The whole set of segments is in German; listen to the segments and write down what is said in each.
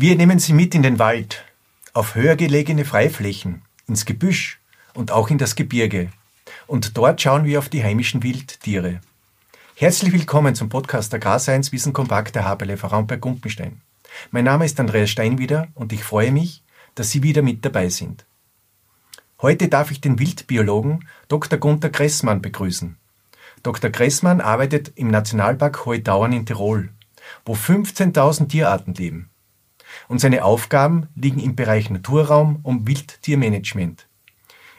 Wir nehmen Sie mit in den Wald, auf höher gelegene Freiflächen, ins Gebüsch und auch in das Gebirge. Und dort schauen wir auf die heimischen Wildtiere. Herzlich willkommen zum Podcast Agrarseins Wissen Kompakt der HBLF Raumberg Gumpenstein. Mein Name ist Andreas Steinwieder und ich freue mich, dass Sie wieder mit dabei sind. Heute darf ich den Wildbiologen Dr. Gunther Gressmann begrüßen. Dr. Gressmann arbeitet im Nationalpark Hohe Dauern in Tirol, wo 15.000 Tierarten leben und seine Aufgaben liegen im Bereich Naturraum und Wildtiermanagement.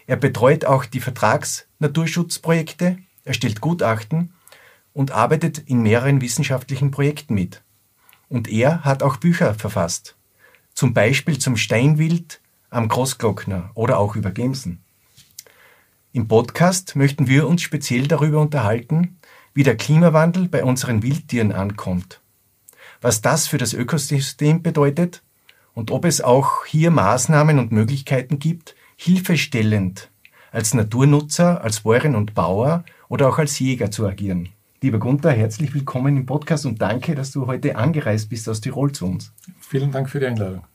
Er betreut auch die Vertrags-Naturschutzprojekte, erstellt Gutachten und arbeitet in mehreren wissenschaftlichen Projekten mit. Und er hat auch Bücher verfasst, zum Beispiel zum Steinwild am Großglockner oder auch über Gemsen. Im Podcast möchten wir uns speziell darüber unterhalten, wie der Klimawandel bei unseren Wildtieren ankommt was das für das Ökosystem bedeutet und ob es auch hier Maßnahmen und Möglichkeiten gibt, hilfestellend als Naturnutzer, als Bäuerin und Bauer oder auch als Jäger zu agieren. Lieber Gunther, herzlich willkommen im Podcast und danke, dass du heute angereist bist aus Tirol zu uns. Vielen Dank für die Einladung.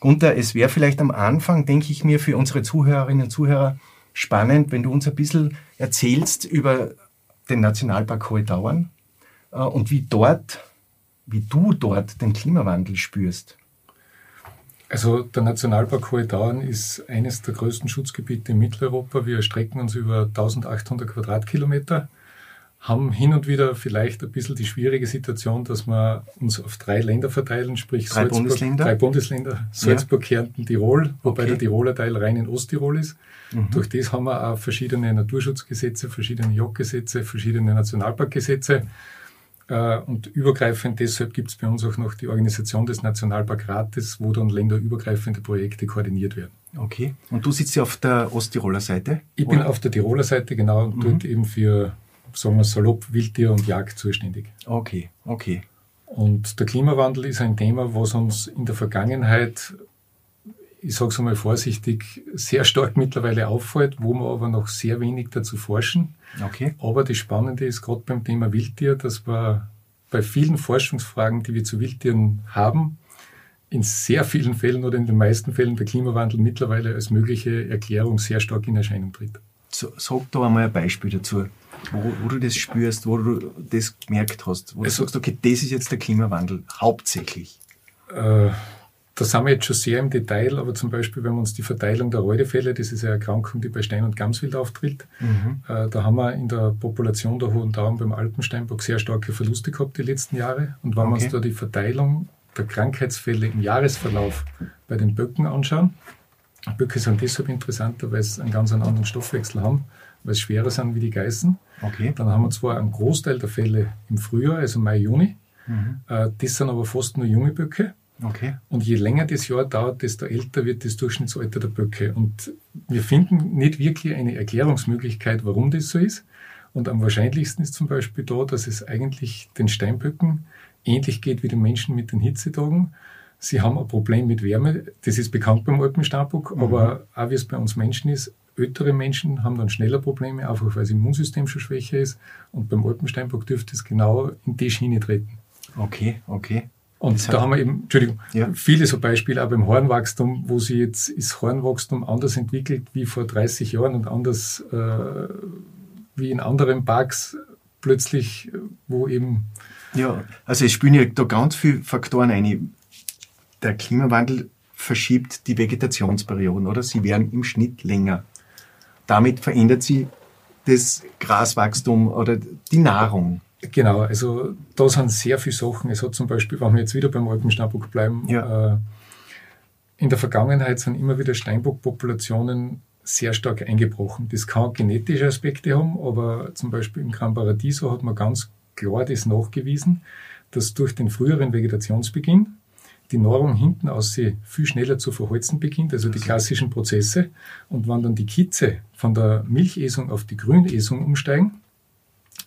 Gunther, es wäre vielleicht am Anfang, denke ich mir, für unsere Zuhörerinnen und Zuhörer spannend, wenn du uns ein bisschen erzählst über den Nationalpark Hohe Dauern äh, und wie dort wie du dort den Klimawandel spürst. Also der Nationalpark Hohe Dauern ist eines der größten Schutzgebiete in Mitteleuropa. Wir erstrecken uns über 1800 Quadratkilometer, haben hin und wieder vielleicht ein bisschen die schwierige Situation, dass wir uns auf drei Länder verteilen, sprich drei Salzburg, Bundesländer, drei Bundesländer Salzburg, ja. Kärnten, Tirol, wobei okay. der Tiroler Teil rein in Osttirol ist. Mhm. Durch das haben wir auch verschiedene Naturschutzgesetze, verschiedene Jagdgesetze, verschiedene Nationalparkgesetze. Äh, und übergreifend deshalb gibt es bei uns auch noch die Organisation des Nationalparkrates, wo dann länderübergreifende Projekte koordiniert werden. Okay. Und du sitzt ja auf der Osttiroler Seite? Ich oder? bin auf der Tiroler Seite, genau, und mhm. dort eben für, sagen wir salopp, Wildtier und Jagd zuständig. Okay, okay. Und der Klimawandel ist ein Thema, was uns in der Vergangenheit ich sage es einmal vorsichtig, sehr stark mittlerweile auffällt, wo wir aber noch sehr wenig dazu forschen. Okay. Aber das Spannende ist gerade beim Thema Wildtier, dass wir bei vielen Forschungsfragen, die wir zu Wildtieren haben, in sehr vielen Fällen oder in den meisten Fällen der Klimawandel mittlerweile als mögliche Erklärung sehr stark in Erscheinung tritt. So, sag da einmal ein Beispiel dazu, wo, wo, du das spürst, wo du das gemerkt hast, wo also, du sagst, okay, das ist jetzt der Klimawandel hauptsächlich. Äh, da sind wir jetzt schon sehr im Detail, aber zum Beispiel, wenn wir uns die Verteilung der Reudefälle, das ist eine Erkrankung, die bei Stein- und Gamswild auftritt, mhm. äh, da haben wir in der Population der Hohen Dauern beim Alpensteinbock sehr starke Verluste gehabt die letzten Jahre. Und wenn okay. wir uns da die Verteilung der Krankheitsfälle im Jahresverlauf bei den Böcken anschauen, Böcke sind deshalb interessanter, weil sie einen ganz anderen Stoffwechsel haben, weil sie schwerer sind wie die Geißen. Okay. Dann haben wir zwar einen Großteil der Fälle im Frühjahr, also Mai, Juni. Mhm. Äh, das sind aber fast nur junge Böcke. Okay. Und je länger das Jahr dauert, desto älter wird das Durchschnittsalter der Böcke. Und wir finden nicht wirklich eine Erklärungsmöglichkeit, warum das so ist. Und am wahrscheinlichsten ist zum Beispiel da, dass es eigentlich den Steinböcken ähnlich geht wie den Menschen mit den Hitzetagen. Sie haben ein Problem mit Wärme, das ist bekannt beim Alpensteinbock, mhm. aber auch wie es bei uns Menschen ist, ältere Menschen haben dann schneller Probleme, einfach weil das Immunsystem schon schwächer ist. Und beim Alpensteinbock dürfte es genau in die Schiene treten. Okay, okay. Und da haben wir eben, Entschuldigung, ja. viele so Beispiele auch beim Hornwachstum, wo sich jetzt ist Hornwachstum anders entwickelt wie vor 30 Jahren und anders äh, wie in anderen Parks plötzlich, wo eben. Ja, also es spielen ja da ganz viele Faktoren ein. Der Klimawandel verschiebt die Vegetationsperioden, oder? Sie werden im Schnitt länger. Damit verändert sich das Graswachstum oder die Nahrung. Genau, also da sind sehr viele Sachen. Es hat zum Beispiel, wenn wir jetzt wieder beim Alpensteinbock bleiben, ja. äh, in der Vergangenheit sind immer wieder Steinbockpopulationen sehr stark eingebrochen. Das kann genetische Aspekte haben, aber zum Beispiel im Gran Paradiso hat man ganz klar das nachgewiesen, dass durch den früheren Vegetationsbeginn die Nahrung hinten aus sie viel schneller zu verholzen beginnt, also die klassischen Prozesse. Und wenn dann die Kitze von der Milchesung auf die Grünesung umsteigen,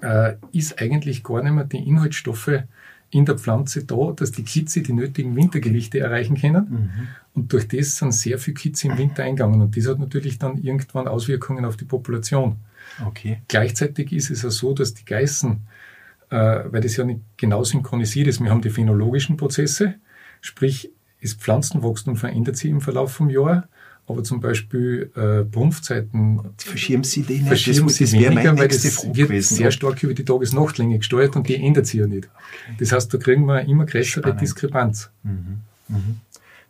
äh, ist eigentlich gar nicht mehr die Inhaltsstoffe in der Pflanze da, dass die Kitze die nötigen Wintergewichte erreichen können. Mhm. Und durch das sind sehr viele Kitze im Winter eingegangen. Und das hat natürlich dann irgendwann Auswirkungen auf die Population. Okay. Gleichzeitig ist es ja so, dass die Geißen, äh, weil das ja nicht genau synchronisiert ist, wir haben die phänologischen Prozesse, sprich, das Pflanzenwachstum verändert sich im Verlauf vom Jahr aber zum Beispiel äh, Brumpfzeiten verschieben Sie die nicht? Verschieben das, Sie das weniger, weil das wird gewesen, sehr stark über die Tages-Nacht-Länge gesteuert und die ändert sich ja nicht. Okay. Das heißt, da kriegen wir immer größere Spannend. Diskrepanz. Mhm. Mhm.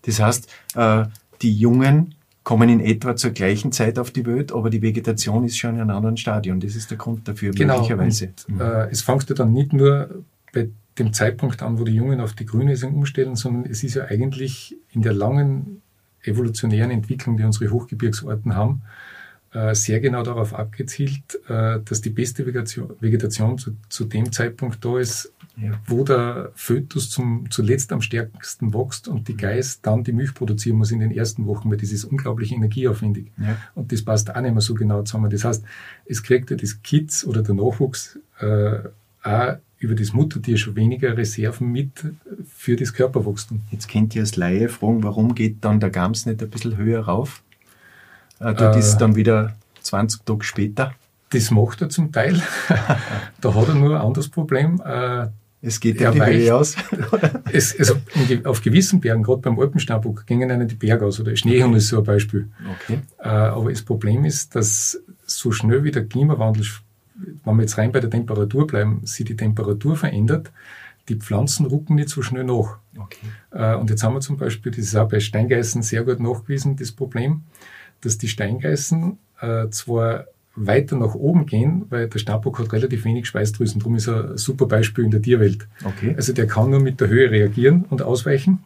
Das heißt, äh, die Jungen kommen in etwa zur gleichen Zeit auf die Welt, aber die Vegetation ist schon in einem anderen Stadion. Das ist der Grund dafür, genau. möglicherweise. Und, mhm. äh, es fängt ja dann nicht nur bei dem Zeitpunkt an, wo die Jungen auf die Grünlesung umstellen, sondern es ist ja eigentlich in der langen evolutionären Entwicklung, die unsere Hochgebirgsorten haben, äh, sehr genau darauf abgezielt, äh, dass die beste Vegetation zu, zu dem Zeitpunkt da ist, ja. wo der Fötus zum, zuletzt am stärksten wächst und die Geiß dann die Milch produzieren muss in den ersten Wochen, weil das ist unglaublich energieaufwendig. Ja. Und das passt auch nicht mehr so genau zusammen. Das heißt, es kriegt ja das Kids oder der Nachwuchs äh, auch über das Muttertier schon weniger Reserven mit für das Körperwachstum. Jetzt könnt ihr als Laie fragen, warum geht dann der Gams nicht ein bisschen höher rauf? Äh, das ist dann wieder 20 Tage später. Das macht er zum Teil. da hat er nur ein anderes Problem. Äh, es geht ja die Höhe aus. es, also auf gewissen Bergen, gerade beim Alpensteinbock, gingen einem die Berge aus. Oder Schneehund ist so ein Beispiel. Okay. Äh, aber das Problem ist, dass so schnell wie der Klimawandel wenn wir jetzt rein bei der Temperatur bleiben, sich die Temperatur verändert, die Pflanzen rucken nicht so schnell nach. Okay. Äh, und jetzt haben wir zum Beispiel, das ist auch bei Steingeißen sehr gut nachgewiesen, das Problem, dass die Steingeißen äh, zwar weiter nach oben gehen, weil der Stabbock hat relativ wenig Schweißdrüsen. Darum ist er ein super Beispiel in der Tierwelt. Okay. Also der kann nur mit der Höhe reagieren und ausweichen.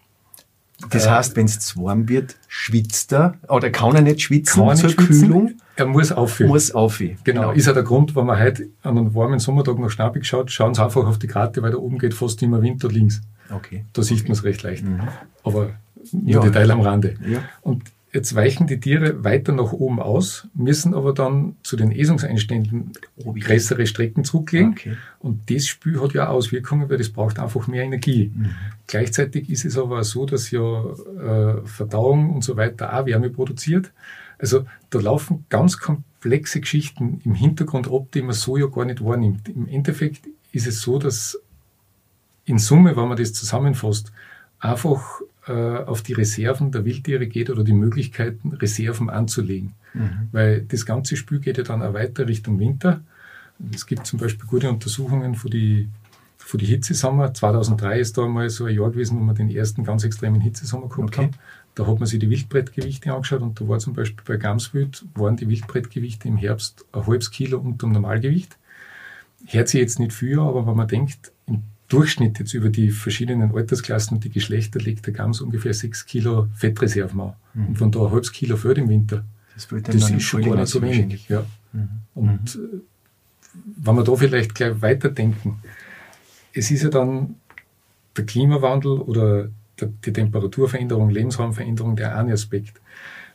Das äh, heißt, wenn es zu warm wird, schwitzt er oder kann er nicht schwitzen kann zur schwitzen. Kühlung? Er muss aufhören. Muss aufhören. Genau. genau. Ist ja der Grund, wenn man heute an einem warmen Sommertag nach Schnabig schaut, schauen Sie einfach auf die Karte, weil da oben geht fast immer Winter links. Okay. Da sieht okay. man es recht leicht. Mhm. Aber nur ja. Detail am Rande. Ja. Und Jetzt weichen die Tiere weiter nach oben aus, müssen aber dann zu den Esungseinständen größere Strecken zurücklegen. Okay. Und das Spiel hat ja Auswirkungen, weil das braucht einfach mehr Energie. Mhm. Gleichzeitig ist es aber so, dass ja äh, Verdauung und so weiter auch Wärme produziert. Also da laufen ganz komplexe Geschichten im Hintergrund ab, die man so ja gar nicht wahrnimmt. Im Endeffekt ist es so, dass in Summe, wenn man das zusammenfasst, einfach äh, auf die Reserven der Wildtiere geht oder die Möglichkeiten, Reserven anzulegen. Mhm. Weil das ganze Spiel geht ja dann auch weiter Richtung Winter. Es gibt zum Beispiel gute Untersuchungen für die, für die Hitzesommer. 2003 ist da mal so ein Jahr gewesen, wo wir den ersten ganz extremen Hitzesommer gehabt okay. haben. Da hat man sich die Wildbrettgewichte angeschaut und da war zum Beispiel bei Gamswild waren die Wildbrettgewichte im Herbst ein halbes Kilo unter dem Normalgewicht. Hört sich jetzt nicht viel, aber wenn man denkt, im Durchschnitt jetzt über die verschiedenen Altersklassen und die Geschlechter legt der Gams ungefähr sechs Kilo Fettreserven an. Mhm. Und von da ein halbes Kilo fällt im Winter. Das, das ist schon gar nicht so wenig. Ja. Mhm. Und mhm. Äh, wenn wir da vielleicht gleich weiterdenken, es ist ja dann der Klimawandel oder die Temperaturveränderung, Lebensraumveränderung der eine Aspekt.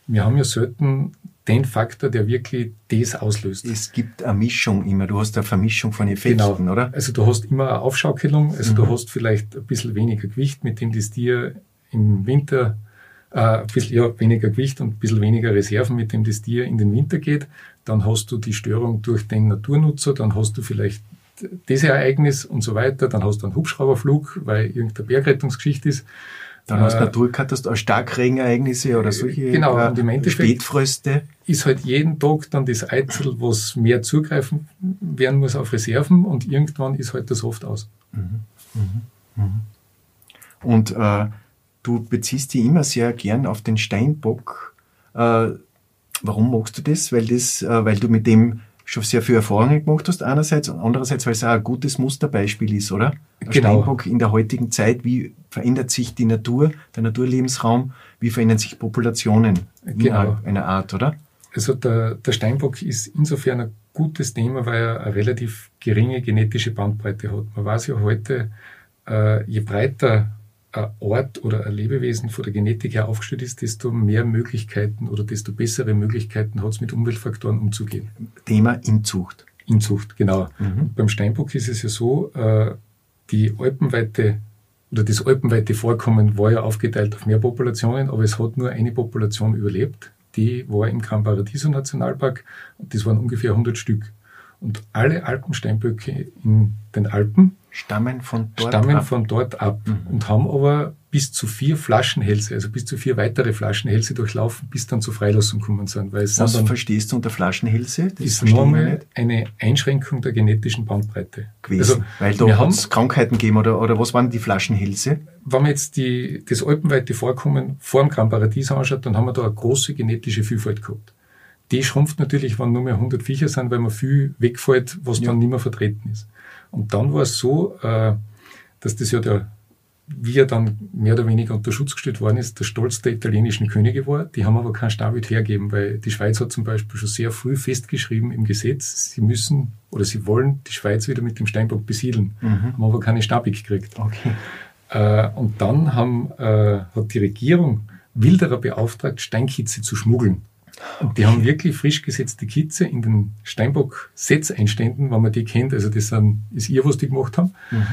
Wir haben ja selten den Faktor, der wirklich das auslöst. Es gibt eine Mischung immer. Du hast eine Vermischung von Effekten, genau. oder? Also du hast immer eine Aufschaukelung. Also mhm. du hast vielleicht ein bisschen weniger Gewicht, mit dem das Tier im Winter äh, ein bisschen ja, weniger Gewicht und ein bisschen weniger Reserven, mit dem das Tier in den Winter geht. Dann hast du die Störung durch den Naturnutzer, dann hast du vielleicht das Ereignis und so weiter, dann hast du einen Hubschrauberflug, weil irgendeine Bergrettungsgeschichte ist. Dann hast du äh, Naturkatastrophen, Starkregenereignisse oder solche genau, äh, und im Endeffekt Spätfröste. Ist halt jeden Tag dann das Eizel, was mehr zugreifen werden muss auf Reserven und irgendwann ist halt das oft aus. Mhm. Mhm. Mhm. Und äh, du beziehst dich immer sehr gern auf den Steinbock. Äh, warum magst du das? Weil das, äh, weil du mit dem schon sehr viel Erfahrungen gemacht hast einerseits und andererseits, weil es auch ein gutes Musterbeispiel ist, oder? Genau. Steinbock in der heutigen Zeit, wie verändert sich die Natur, der Naturlebensraum, wie verändern sich Populationen genau. einer Art, oder? Also der, der Steinbock ist insofern ein gutes Thema, weil er eine relativ geringe genetische Bandbreite hat. Man weiß ja heute, äh, je breiter ein Ort oder ein Lebewesen von der Genetik her aufgestellt ist, desto mehr Möglichkeiten oder desto bessere Möglichkeiten hat es mit Umweltfaktoren umzugehen. Thema Inzucht. Inzucht, genau. Mhm. beim Steinbock ist es ja so, äh, die alpenweite oder das alpenweite Vorkommen war ja aufgeteilt auf mehr Populationen, aber es hat nur eine Population überlebt. Die war im Gran Paradiso Nationalpark und das waren ungefähr 100 Stück. Und alle Alpensteinböcke in den Alpen stammen von dort stammen ab. von dort ab Mhm. und haben aber bis zu vier Flaschenhälse, also bis zu vier weitere Flaschenhälse durchlaufen, bis dann zur Freilassung gekommen sind. Weil es Was dann, verstehst du unter Flaschenhälse? Das ist nicht eine Einschränkung der genetischen Bandbreite. gewesen. Also, weil da hat es Krankheiten gegeben oder, oder was waren die Flaschenhälse? wenn man jetzt die, das alpenweite Vorkommen vor dem Gran Paradies anschaut, dann haben wir da eine große genetische Vielfalt gehabt. Die schrumpft natürlich, wenn nur mehr 100 Viecher sind, weil man viel wegfällt, was Ja. dann nicht mehr vertreten ist. Und dann war es so, äh, dass das ja der, wie er dann mehr oder weniger unter Schutz gestellt worden ist, der Stolz der italienischen Könige war. Die haben aber kein Stammwild hergeben, weil die Schweiz hat zum Beispiel schon sehr früh festgeschrieben im Gesetz, sie müssen oder sie wollen die Schweiz wieder mit dem Steinbock besiedeln, Mhm. haben aber keine Stabik gekriegt. Okay. Äh, und dann haben, äh, hat die Regierung Wilderer beauftragt, Steinkitze zu schmuggeln. Und die haben wirklich frisch gesetzte Kitze in den Steinbock-Setzeinständen, wenn man die kennt, also das sind, ist ihr, was die gemacht haben, Mhm.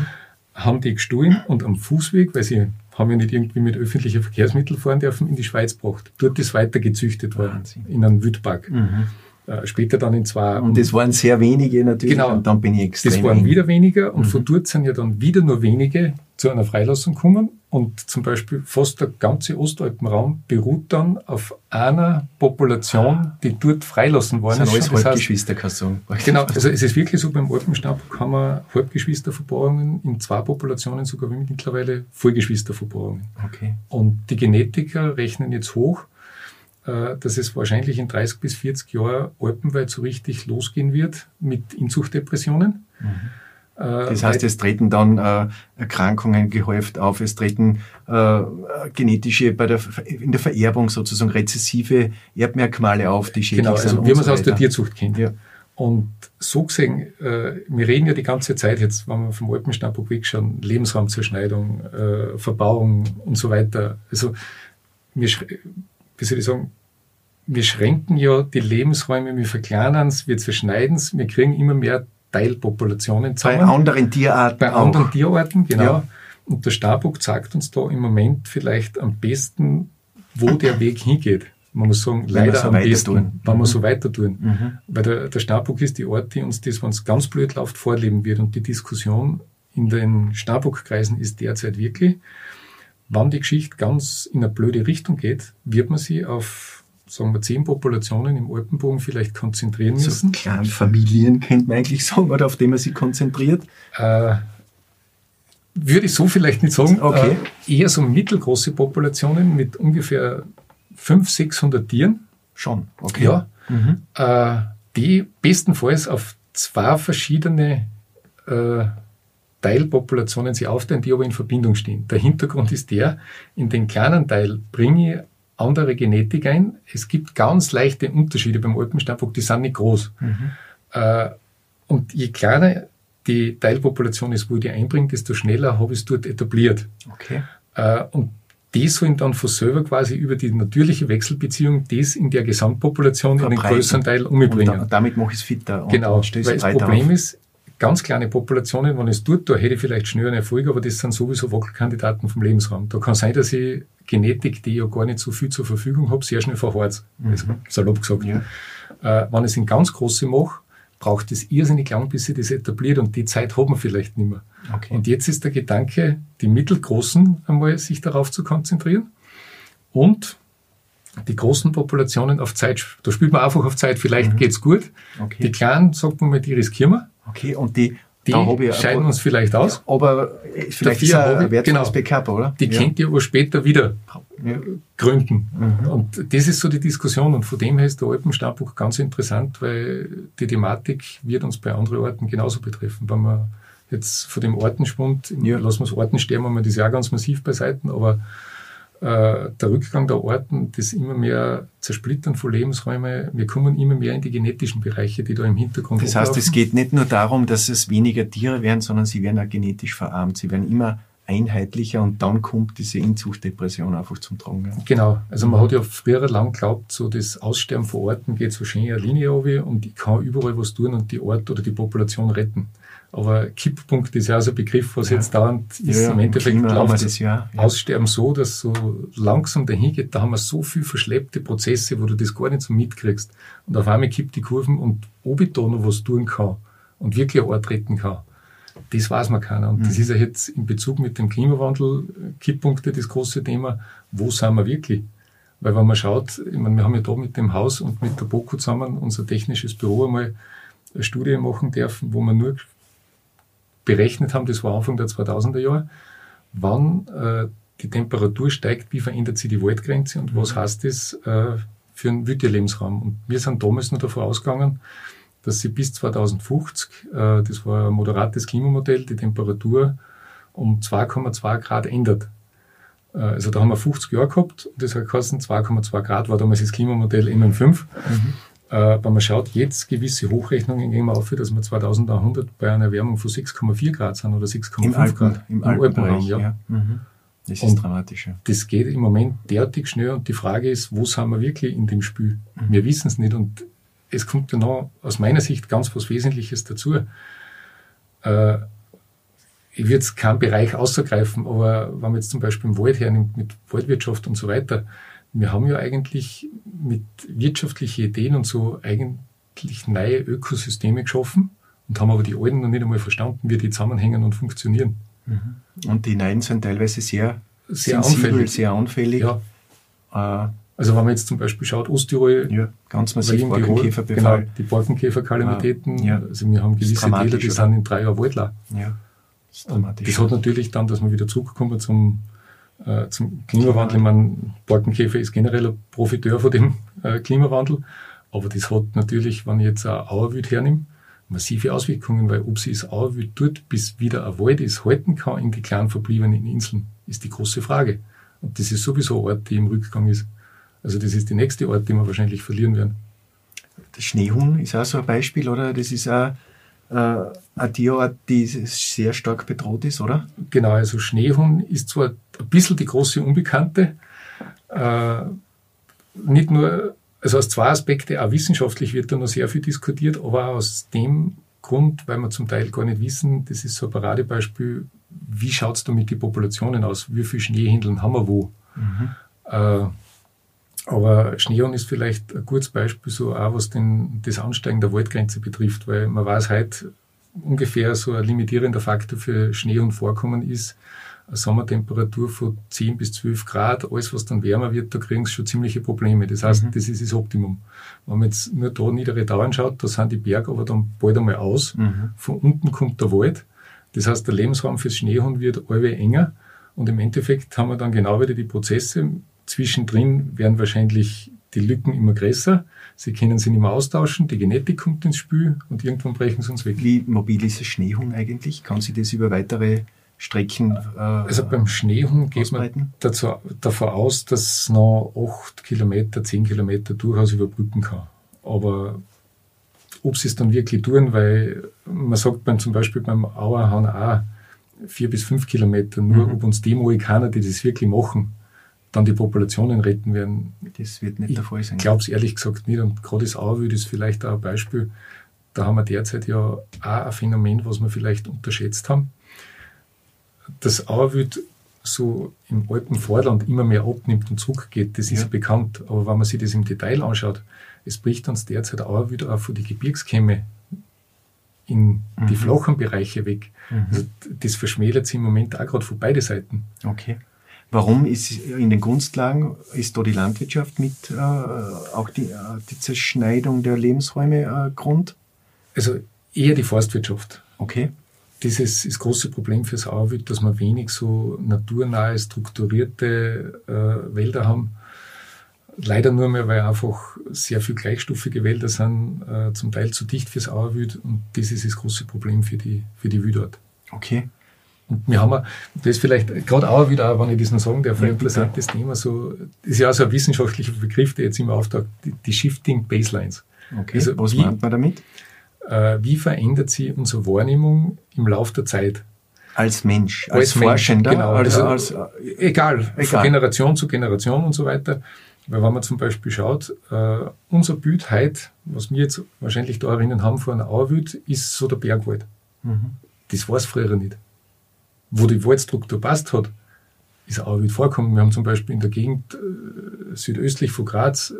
haben die gestohlen und am Fußweg, weil sie haben ja nicht irgendwie mit öffentlichen Verkehrsmitteln fahren dürfen, in die Schweiz gebracht. Dort ist weiter gezüchtet worden, Wahnsinn. in einem Wildpark. Mhm. Äh, später dann in zwei. Und das waren sehr wenige natürlich. Genau. Und dann bin ich extrem. Das waren wieder weniger und Mhm. von dort sind ja dann wieder nur wenige zu einer Freilassung gekommen und zum Beispiel fast der ganze Ostalpenraum beruht dann auf einer Population, die dort freilassen worden Das sind ist. alles Das heißt, Halbgeschwister, kannst du sagen. Genau, also es ist wirklich so, beim Alpenstab kann man Halbgeschwisterverbohrungen in zwei Populationen sogar mittlerweile Vollgeschwisterverbohrungen. Okay. Und die Genetiker rechnen jetzt hoch, dass es wahrscheinlich in 30 bis 40 Jahren alpenweit so richtig losgehen wird mit Inzuchtdepressionen. Äh, Das heißt, es treten dann äh, Erkrankungen gehäuft auf, es treten äh, genetische, bei der, in der Vererbung sozusagen rezessive Erbmerkmale auf, die schädlich genau, sind. also und wie man es so aus der. Tierzucht kennt. Ja. Und so gesehen, äh, wir reden ja die ganze Zeit jetzt, wenn wir vom Alpenschnapper wegschauen, Lebensraumzerschneidung, äh, Verbauung und so weiter. Also wir, wie soll ich sagen, wir schränken ja die Lebensräume, wir verkleinern es, wir zerschneiden es, wir kriegen immer mehr Teilpopulationen Bei zusammen. anderen Tierarten Bei auch. anderen Tierarten, genau. Ja. Und der Starbuck zeigt uns da im Moment vielleicht am besten, wo der Weg hingeht. Man muss sagen, Wenn leider so am besten, tun. wenn Mhm. wir so weiter tun. Mhm. Weil der, der Starbuck ist die Art, die uns das, wenn es ganz blöd läuft, vorleben wird. Und die Diskussion in den Starbuck-Kreisen ist derzeit wirklich, wann die Geschichte ganz in eine blöde Richtung geht, wird man sie auf, sagen wir, zehn Populationen im Alpenbogen vielleicht konzentrieren So müssen. kleine Familien könnte man eigentlich sagen, oder auf die man sich konzentriert. Äh, würde ich so vielleicht nicht sagen. Okay. Äh, eher so mittelgroße Populationen mit ungefähr 500, 600 Tieren. Schon. Okay. Ja. Mhm. Äh, die bestenfalls auf zwei verschiedene äh, Teilpopulationen sich aufteilen, die aber in Verbindung stehen. Der Hintergrund ist der, in den kleinen Teil bringe ich andere Genetik ein. Es gibt ganz leichte Unterschiede beim Alpensteinbock, die sind nicht groß. Mhm. Äh, und je kleiner die Teilpopulation ist, wo ich die einbringe, desto schneller habe ich es dort etabliert. Okay. Äh, und die sollen dann von selber quasi über die natürliche Wechselbeziehung das in der Gesamtpopulation in den Verbreiten. größeren Teil Und umbringen. da, damit mache ich es fitter. Und, Genau, und weil das Problem auf. ist, ganz kleine Populationen, wenn ich es tut, da hätte ich vielleicht schnell einen Erfolg, aber das sind sowieso Wackelkandidaten vom Lebensraum. Da kann sein, dass ich Genetik, die ich ja gar nicht so viel zur Verfügung habe, sehr schnell verharrt. Also, salopp gesagt. Ja. Äh, wenn ich es in ganz große mache, braucht es irrsinnig lang, bis sich das etabliert und die Zeit hat man vielleicht nicht mehr. Okay. Und jetzt ist der Gedanke, die mittelgroßen einmal sich darauf zu konzentrieren und die großen Populationen auf Zeit, da spielt man einfach auf Zeit, vielleicht geht's gut. Okay. Die kleinen, sagt man mal, die riskieren wir. Okay, und die, Die ich scheiden uns vielleicht aus. Aber äh, vielleicht ist ein wertvolles genau. Backup, oder? Die ja. kennt ihr aber später wieder Ja. gründen. Mhm. Und das ist so die Diskussion. Und von dem her ist der Alpensteinbuch ganz interessant, weil die Thematik wird uns bei anderen Orten genauso betreffen. Wenn man jetzt von dem Ortenschwund, Ja. lassen wir das Ortensterben einmal das Jahr ganz massiv beiseite, aber der Rückgang der Orten, das immer mehr Zersplittern von Lebensräumen, wir kommen immer mehr in die genetischen Bereiche, die da im Hintergrund Das heißt, es geht nicht nur darum, dass es weniger Tiere werden, sondern sie werden auch genetisch verarmt. Sie werden immer einheitlicher und dann kommt diese Inzuchtdepression einfach zum Tragen. Genau, also man hat ja früher lang geglaubt, so das Aussterben von Orten geht so schön eine Linie runter und ich kann überall was tun und die Ort oder die Population retten. Aber Kipppunkt ist ja auch so ein Begriff, was ja. jetzt dauernd ist. Ja, Im Endeffekt läuft das ja. Aussterben so, dass so langsam dahin geht. Da haben wir so viel verschleppte Prozesse, wo du das gar nicht so mitkriegst. Und auf einmal kippt die Kurven und ob ich da noch was tun kann und wirklich retten kann, das weiß man keiner. Und mhm. das ist ja jetzt in Bezug mit dem Klimawandel äh, Kipppunkte das große Thema. Wo sind wir wirklich? Weil wenn man schaut, ich meine, wir haben ja da mit dem Haus und mit der BOKU zusammen unser technisches Büro einmal eine Studie machen dürfen, wo wir nur berechnet haben, das war Anfang der 2000er Jahre, wann äh, die Temperatur steigt, wie verändert sich die Waldgrenze und was mhm. heißt das äh, für einen Wildtierlebensraum. Und wir sind damals nur davon ausgegangen, dass sie bis 2050, äh, das war ein moderates Klimamodell, die Temperatur um 2,2 Grad ändert. Also da haben wir 50 Jahre gehabt und das hat gekostet 2,2 Grad war damals das Klimamodell MM5. Mhm. Äh, wenn man schaut, jetzt gewisse Hochrechnungen gehen wir auf, dass wir 2100 bei einer Erwärmung von 6,4 Grad sind oder 6,5 Grad. Im, Im Alpenraum, ja. ja. Mhm. Das ist und dramatisch. Ja. Das geht im Moment derartig schnell und die Frage ist, wo sind wir wirklich in dem Spiel? Mhm. Wir wissen es nicht und es kommt ja noch aus meiner Sicht ganz was Wesentliches dazu. Äh, ich würde jetzt keinen Bereich außergreifen, aber wenn man jetzt zum Beispiel im Wald hernimmt, mit Waldwirtschaft und so weiter, wir haben ja eigentlich mit wirtschaftlichen Ideen und so eigentlich neue Ökosysteme geschaffen und haben aber die alten noch nicht einmal verstanden, wie die zusammenhängen und funktionieren. Mhm. Und die neuen sind teilweise sehr, sehr sensibel, anfällig. sehr anfällig. Ja. Äh, also wenn man jetzt zum Beispiel schaut, Osttirol, ja, ganz massiv Borkenkäferbefall. Genau, die Borkenkäferkalamitäten, ja. also wir haben gewisse Täler, die oder? sind in drei Jahren Waldler. Ja, das, das hat natürlich dann, dass wir wieder zurückkommen zum, äh, zum Klimawandel. Ich meine, Borkenkäfer ist generell ein Profiteur von dem äh, Klimawandel, aber das hat natürlich, wenn ich jetzt ein Auerwild hernehme, massive Auswirkungen, weil ob sie das Auerwild dort, bis wieder ein Wald ist, halten kann in die kleinen verbliebenen Inseln, ist die große Frage. Und das ist sowieso ein Ort, die im Rückgang ist. Also das ist die nächste Art, die wir wahrscheinlich verlieren werden. Das Schneehuhn ist auch so ein Beispiel, oder? Das ist auch äh, eine Tierart, die sehr stark bedroht ist, oder? Genau, also Schneehuhn ist zwar ein bisschen die große Unbekannte, äh, nicht nur, also aus zwei Aspekten, auch wissenschaftlich wird da noch sehr viel diskutiert, aber auch aus dem Grund, weil wir zum Teil gar nicht wissen, das ist so ein Paradebeispiel, wie schaut es da mit den Populationen aus? Wie viele Schneehändeln haben wir wo? Mhm. Äh, aber Schneehorn ist vielleicht ein gutes Beispiel, so auch was den, das Ansteigen der Waldgrenze betrifft, weil man weiß heute ungefähr so ein limitierender Faktor für Schneehornvorkommen ist, eine Sommertemperatur von 10 bis 12 Grad, alles was dann wärmer wird, da kriegen sie schon ziemliche Probleme. Das heißt, mhm. das ist das Optimum. Wenn man jetzt nur da niedere Dauern schaut, da sind die Berge aber dann bald einmal aus. Mhm. Von unten kommt der Wald. Das heißt, der Lebensraum fürs Schneehorn wird allweil enger. Und im Endeffekt haben wir dann genau wieder die Prozesse, Zwischendrin werden wahrscheinlich die Lücken immer größer. Sie können sie nicht mehr austauschen, die Genetik kommt ins Spiel und irgendwann brechen sie uns weg. Wie mobil ist das Schneehuhn eigentlich? Kann sie das über weitere Strecken äh, Also beim Schneehuhn geht man dazu, davon aus, dass es noch 8 Kilometer, 10 Kilometer durchaus überbrücken kann. Aber ob sie es dann wirklich tun, weil man sagt beim, zum Beispiel beim Auerhahn auch vier bis fünf Kilometer, nur mhm. ob uns die Mohikaner, die das wirklich machen, dann die Populationen retten werden. Das wird nicht der Fall sein. Ich glaube es ehrlich gesagt nicht. Und gerade das Auerwild ist vielleicht auch ein Beispiel. Da haben wir derzeit ja auch ein Phänomen, was wir vielleicht unterschätzt haben. Das Auerwild so im alten Vorland immer mehr abnimmt und zurückgeht, das ist ja. bekannt. Aber wenn man sich das im Detail anschaut, es bricht uns derzeit Auerwild auch von die Gebirgskämme in mhm. die flachen Bereiche weg. Mhm. Also das verschmälert sich im Moment auch gerade von beide Seiten. Okay. Warum ist in den Gunstlagen, ist da die Landwirtschaft mit äh, auch die, äh, die Zerschneidung der Lebensräume äh, Grund? Also eher die Forstwirtschaft. Okay. Dieses ist das große Problem für Sauerwild, dass wir wenig so naturnahe, strukturierte äh, Wälder haben. Leider nur mehr, weil einfach sehr viel gleichstufige Wälder sind, äh, zum Teil zu dicht fürs Auerwild und das ist das große Problem für die, für die Wildart. Okay. Und wir haben, das ist vielleicht gerade auch wieder, wenn ich das noch sagen darf, ein interessantes Thema, so, das ist ja auch so ein wissenschaftlicher Begriff, der jetzt immer auftaucht, die, die Shifting Baselines. Okay, also was wie, meint man damit? Äh, wie verändert sich unsere Wahrnehmung im Laufe der Zeit? Als Mensch, als, als Forschender, genau. also, als, egal, egal, von Generation zu Generation und so weiter. Weil wenn man zum Beispiel schaut, äh, unser Bild heute, was wir jetzt wahrscheinlich da erinnern haben vor einer Auerwild, ist so der Bergwald. Mhm. Das war es früher nicht. Wo die Waldstruktur passt hat, ist Auerwild vorkommen. Wir haben zum Beispiel in der Gegend äh, südöstlich von Graz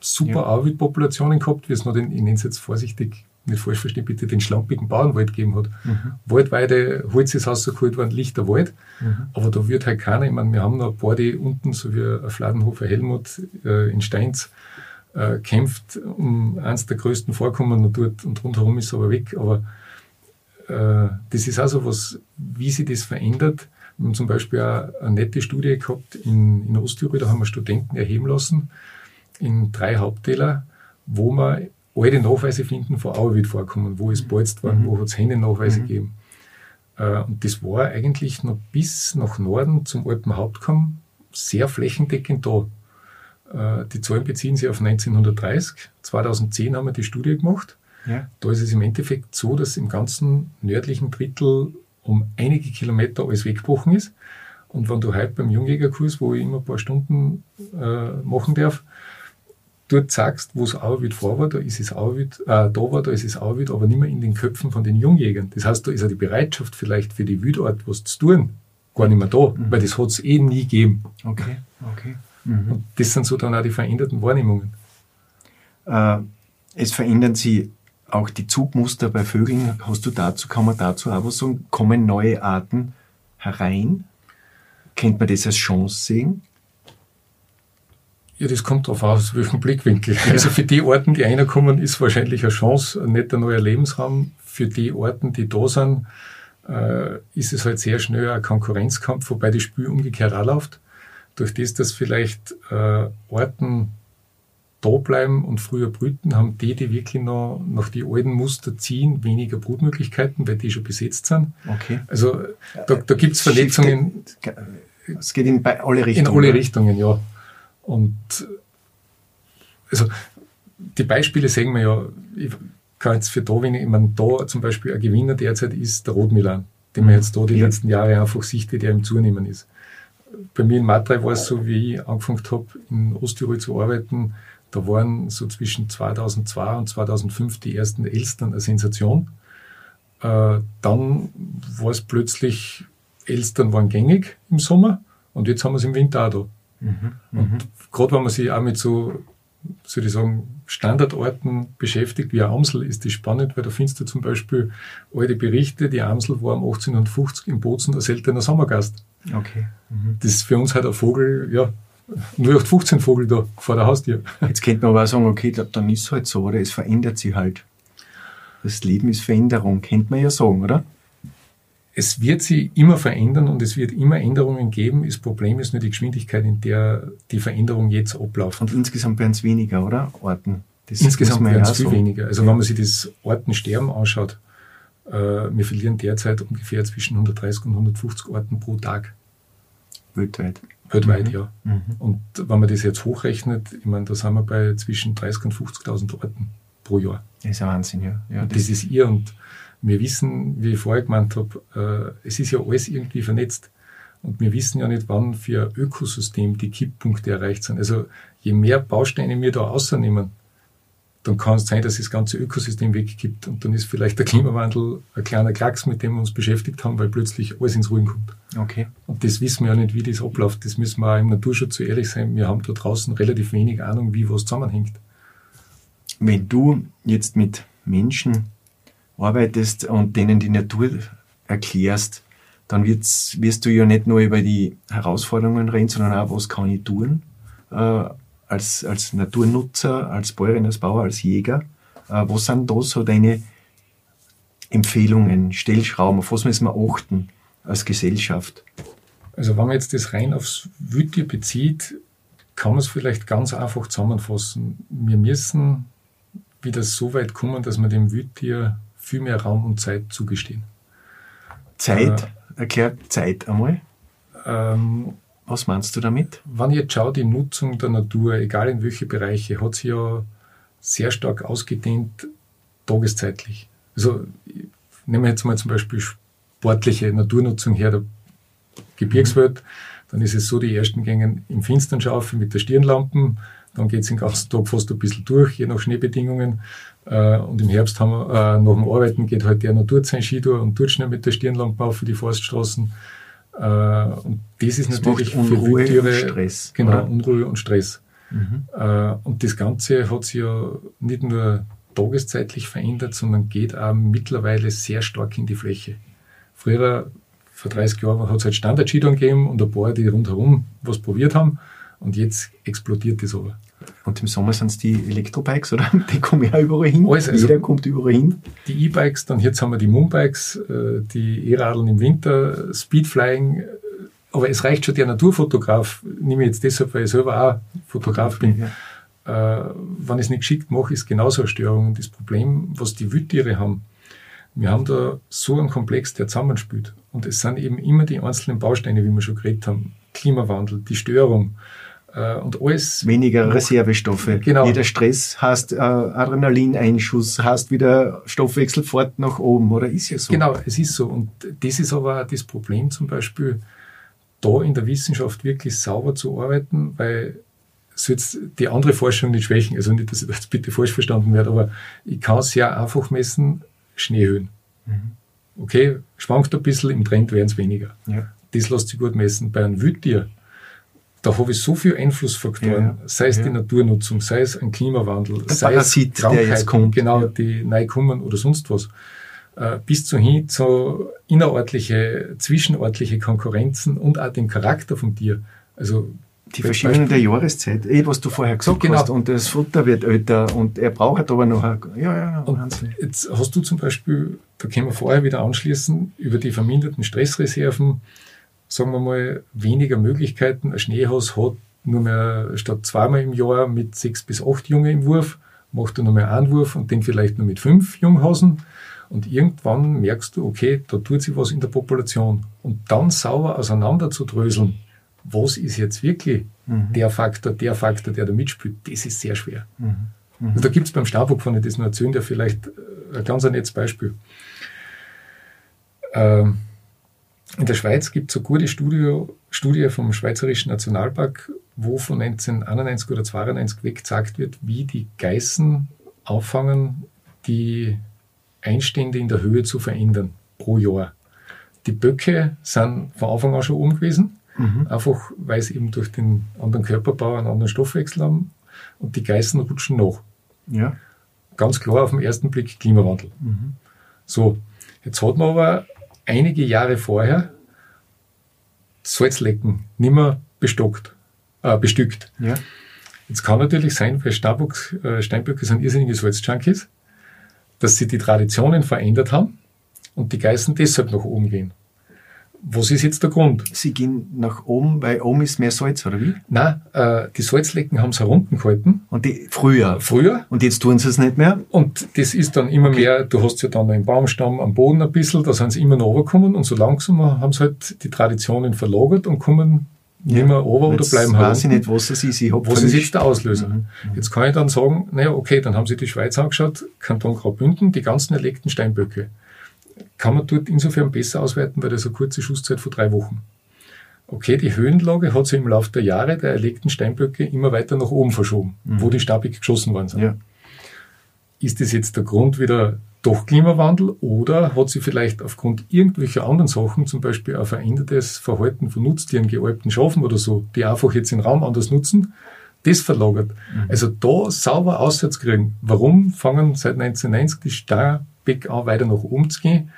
super ja. Auerwild-Populationen gehabt, wie es noch den, ich nenne es jetzt vorsichtig, nicht falsch verstehen, bitte den schlampigen Bauernwald gegeben hat. Mhm. Waldweide, Holz ist rausgeholt worden, lichter Wald. Mhm. Aber da wird halt keiner, ich meine, wir haben noch ein paar, die unten, so wie ein Fladenhofer Helmut äh, in Steins, äh, kämpft um eines der größten Vorkommen und dort und rundherum ist aber weg. Aber das ist also was, wie sich das verändert. Wir haben zum Beispiel auch eine nette Studie gehabt in, in Osttirol, da haben wir Studenten erheben lassen in drei Haupttäler, wo wir alte Nachweise finden von Auerwild vorkommen, wo ist bolzt worden, mhm. wo hat es Henne-Nachweise mhm. gegeben. Äh, und das war eigentlich noch bis nach Norden zum Alpen Hauptkamm sehr flächendeckend da. Äh, die Zahlen beziehen sich auf 1930. 2010 haben wir die Studie gemacht. Ja. Da ist es im Endeffekt so, dass im ganzen nördlichen Drittel um einige Kilometer alles weggebrochen ist. Und wenn du heute beim Jungjägerkurs, wo ich immer ein paar Stunden äh, machen darf, dort sagst, wo es Auerwild vor war, da ist es Auerwild, äh, da war, da ist es Auerwild, aber nicht mehr in den Köpfen von den Jungjägern. Das heißt, da ist ja die Bereitschaft vielleicht für die Wildart was zu tun, gar nicht mehr da, mhm. weil das hat es eh nie gegeben. Okay, okay. Mhm. Und das sind so dann auch die veränderten Wahrnehmungen. Äh, es verändern sich auch die Zugmuster bei Vögeln. Hast du dazu, kann man dazu auch was sagen? Kommen neue Arten herein? Kennt man das als Chance sehen? Ja, das kommt darauf aus, welchen Blickwinkel. Ja. Also für die Orten, die reinkommen, ist wahrscheinlich eine Chance, ein netter neuer Lebensraum. Für die Orten, die da sind, äh, ist es halt sehr schnell ein Konkurrenzkampf, wobei das Spiel umgekehrt auch läuft. Durch das, dass vielleicht äh, Orten da bleiben und früher brüten, haben die, die wirklich noch nach die alten Muster ziehen, weniger Brutmöglichkeiten, weil die schon besetzt sind. Okay. Also da, da gibt es Verletzungen. Es geht in alle Richtungen. In alle Richtungen, ja. Und also die Beispiele sehen wir ja, ich kann jetzt für da wenig, ich meine, da zum Beispiel ein Gewinner derzeit ist der Rotmilan, den man mhm. jetzt da die ja. letzten Jahre einfach sieht, wie der im Zunehmen ist. Bei mir in Matrei war es so, wie ich angefangen habe, in Osttirol zu arbeiten, da waren so zwischen 2002 und 2005 die ersten Elstern eine Sensation. Äh, dann war es plötzlich, Elstern waren gängig im Sommer und jetzt haben wir es im Winter auch da. Mhm. Und mhm. gerade wenn man sich auch mit so, soll ich sagen, Standardorten beschäftigt, wie Amsel, ist das spannend, weil da findest du zum Beispiel alte Berichte, die Amsel war um 1850 im Bozen ein seltener Sommergast. Okay. Mhm. Das ist für uns halt ein Vogel, ja, 0815 Vogel da vor der Haustür. Jetzt könnte man aber auch sagen, okay, dann ist es halt so, oder? Es verändert sich halt. Das Leben ist Veränderung, könnte man ja sagen, oder? es wird sich immer verändern und es wird immer Änderungen geben. Das Problem ist nur die Geschwindigkeit, in der die Veränderung jetzt abläuft. Und insgesamt werden es weniger, oder? Orten. Das insgesamt werden es viel so. weniger. Also ja. wenn man sich das Ortensterben anschaut, äh, wir verlieren derzeit ungefähr zwischen 130 und 150 Orten pro Tag. Weltweit. Weltweit, mhm. ja. Mhm. Und wenn man das jetzt hochrechnet, ich meine, da sind wir bei zwischen 30 und 50.000 Orten pro Jahr. Das ist ein Wahnsinn, ja. ja das, das ist ihr und wir wissen, wie ich vorher gemeint habe, äh, es ist ja alles irgendwie vernetzt. Und wir wissen ja nicht, wann für ein Ökosystem die Kipppunkte erreicht sind. Also je mehr Bausteine wir da außernehmen, dann kann es sein, dass das ganze Ökosystem wegkippt. Und dann ist vielleicht der Klimawandel ein kleiner Klacks, mit dem wir uns beschäftigt haben, weil plötzlich alles ins Ruhen kommt. Okay. Und das wissen wir ja nicht, wie das abläuft. Das müssen wir auch im Naturschutz so ehrlich sein. Wir haben da draußen relativ wenig Ahnung, wie was zusammenhängt. Wenn du jetzt mit Menschen arbeitest und denen die Natur erklärst, dann wirst du ja nicht nur über die Herausforderungen reden, sondern auch, was kann ich tun äh, als, als Naturnutzer, als Bäuerin, als Bauer, als Jäger. Äh, was sind da so deine Empfehlungen, Stellschrauben, auf was müssen wir achten als Gesellschaft? Also wenn man jetzt das rein aufs Wüttier bezieht, kann man es vielleicht ganz einfach zusammenfassen. Wir müssen wieder so weit kommen, dass wir dem Wüttier viel mehr Raum und Zeit zugestehen. Zeit? Äh, Erklärt Zeit einmal. Ähm, Was meinst du damit? Wenn ich jetzt schaue, die Nutzung der Natur, egal in welche Bereiche, hat sich ja sehr stark ausgedehnt tageszeitlich. Also nehmen wir jetzt mal zum Beispiel sportliche Naturnutzung her der Gebirgswelt. Dann ist es so, die ersten gängen im Finstern schaufeln mit der Stirnlampen. Dann geht es den ganzen Tag fast ein bisschen durch, je nach Schneebedingungen. Äh, und im Herbst haben wir, äh, nach dem Arbeiten geht halt der dort sein Ski durch und dort schnell mit der Stirnlampe auf für die Forststraßen. Äh, und das ist das natürlich Unruhe für Wildtiere, und Stress. Genau, oder? Unruhe und Stress. Mhm. und das Ganze hat sich ja nicht nur tageszeitlich verändert, sondern geht auch mittlerweile sehr stark in die Fläche. Früher, vor 30 Jahren, hat es halt Standard-Skitouren gegeben und ein paar, die rundherum was probiert haben. Und jetzt explodiert das aber. Und im Sommer sind es die Elektrobikes, oder? Die kommen ja überall hin. Alles, also Jeder kommt überall hin. Die E-Bikes, dann jetzt haben wir die Moonbikes, äh, die E-Radeln im Winter, Speedflying. Aber es reicht schon der Naturfotograf, nehme ich jetzt deshalb, weil ich selber auch Fotograf bin. Ja. Äh, wenn ich es nicht geschickt mache, ist genauso eine Störung. Und das Problem, was die Wildtiere haben, wir haben da so einen Komplex, der zusammenspielt. Und es sind eben immer die einzelnen Bausteine, wie wir schon geredet haben. Klimawandel, die Störung, und alles. Weniger Reservestoffe. Genau. Jeder Stress hast äh, Adrenalineinschuss, hast wieder Stoffwechsel fort nach oben, oder ist ja so? Genau, es ist so. Und das ist aber das Problem zum Beispiel, da in der Wissenschaft wirklich sauber zu arbeiten, weil so jetzt die andere Forschung nicht schwächen, also nicht, dass ich jetzt bitte falsch verstanden werde, aber ich kann sehr einfach messen, Schneehöhen. Mhm. Okay, schwankt ein bisschen, im Trend werden es weniger. Ja. Das lässt sich gut messen. Bei einem Wildtier da habe ich so viele Einflussfaktoren, ja, sei es ja. die Naturnutzung, sei es ein Klimawandel, der sei Parasit, es Krankheiten, der jetzt kommt. genau, ja. die neu kommen oder sonst was, äh, bis zu hin zu innerortliche, zwischenortliche Konkurrenzen und auch dem Charakter vom Tier. Also die Verschiebung der Jahreszeit, eh, was du vorher gesagt genau. hast, und das Futter wird älter und er braucht aber noch, ein, ja, ja, und Jetzt hast du zum Beispiel, da können wir vorher wieder anschließen, über die verminderten Stressreserven, sagen wir mal, weniger Möglichkeiten. Ein Schneehaus hat nur mehr statt zweimal im Jahr mit sechs bis acht Junge im Wurf, macht er nur mehr einen Wurf und den vielleicht nur mit fünf Junghausen. Und irgendwann merkst du, okay, da tut sich was in der Population. Und dann sauber auseinander zu dröseln, was ist jetzt wirklich mhm. der Faktor, der Faktor, der da mitspielt, das ist sehr schwer. Mhm. Mhm. Und da gibt es beim Stabhock, wenn ich das nur erzählen, der vielleicht äh, ein ganz nettes Beispiel. Ähm, in der Schweiz gibt es eine gute Studie, Studie vom Schweizerischen Nationalpark, wo von 1991 oder 1992 weg gezeigt wird, wie die Geißen auffangen, die Einstände in der Höhe zu verändern pro Jahr. Die Böcke sind von Anfang an schon oben gewesen, mhm. einfach weil sie eben durch den anderen Körperbau einen anderen Stoffwechsel haben und die Geißen rutschen nach. Ja. Ganz klar auf den ersten Blick Klimawandel. Mhm. So, jetzt hat man aber einige Jahre vorher Salzlecken nicht mehr bestockt, äh, bestückt. Ja. Jetzt kann natürlich sein, weil Starbucks, äh, Steinböcke sind irrsinnige Salzjunkies, dass sie die Traditionen verändert haben und die Geißen deshalb nach oben gehen. Was ist jetzt der Grund? Sie gehen nach oben, weil oben ist mehr Salz, oder wie? Nein, äh, die Salzlecken haben es heruntergehalten. Und die, früher? Früher. Und jetzt tun sie es nicht mehr? Und das ist dann immer okay. mehr, du hast ja dann noch im Baumstamm am Boden ein bisschen, da sind sie immer noch runtergekommen und so langsam haben sie halt die Traditionen verlagert und kommen ja. nicht mehr runter oder bleiben herunter. weiß ich nicht, was es ist. Ich was ist jetzt der Auslöser? Mhm. Mhm. Jetzt kann ich dann sagen, naja, okay, dann haben sie die Schweiz angeschaut, Kanton Graubünden, die ganzen erlegten Steinböcke kann man dort insofern besser auswerten, weil das eine kurze Schusszeit von drei Wochen. Okay, die Höhenlage hat sich im Laufe der Jahre der erlegten Steinböcke immer weiter nach oben verschoben, mhm. wo die stabig geschossen worden sind. Ja. Ist das jetzt der Grund wieder doch Klimawandel oder hat sie vielleicht aufgrund irgendwelcher anderen Sachen, zum Beispiel ein verändertes Verhalten von Nutztieren, gealbten Schafen oder so, die einfach jetzt den Raum anders nutzen, das verlagert. Mhm. Also da sauber auszukriegen. Warum fangen seit 1990 die Starbeck an, weiter nach oben zu gehen?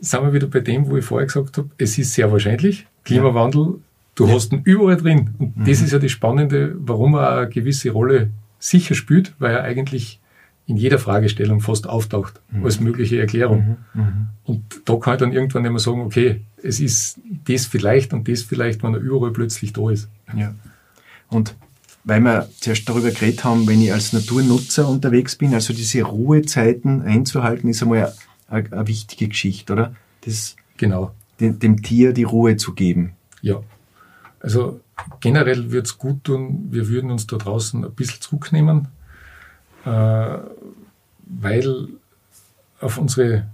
Sind wir wieder bei dem, wo ich vorher gesagt habe, es ist sehr wahrscheinlich. Klimawandel, du ja. hast ihn überall drin. Und mhm. das ist ja das Spannende, warum er eine gewisse Rolle sicher spielt, weil er eigentlich in jeder Fragestellung fast auftaucht mhm. als mögliche Erklärung. Mhm. mhm. Und da kann ich dann irgendwann immer sagen, okay, es ist das vielleicht und das vielleicht, wenn er überall plötzlich da ist. Ja. Und weil wir zuerst darüber geredet haben, wenn ich als Naturnutzer unterwegs bin, also diese Ruhezeiten einzuhalten, ist einmal eine, eine wichtige Geschichte, oder? Das, genau. Dem, dem Tier die Ruhe zu geben. Ja. Also generell würde es gut tun, wir würden uns da draußen ein bisschen zurücknehmen, äh, weil auf unsere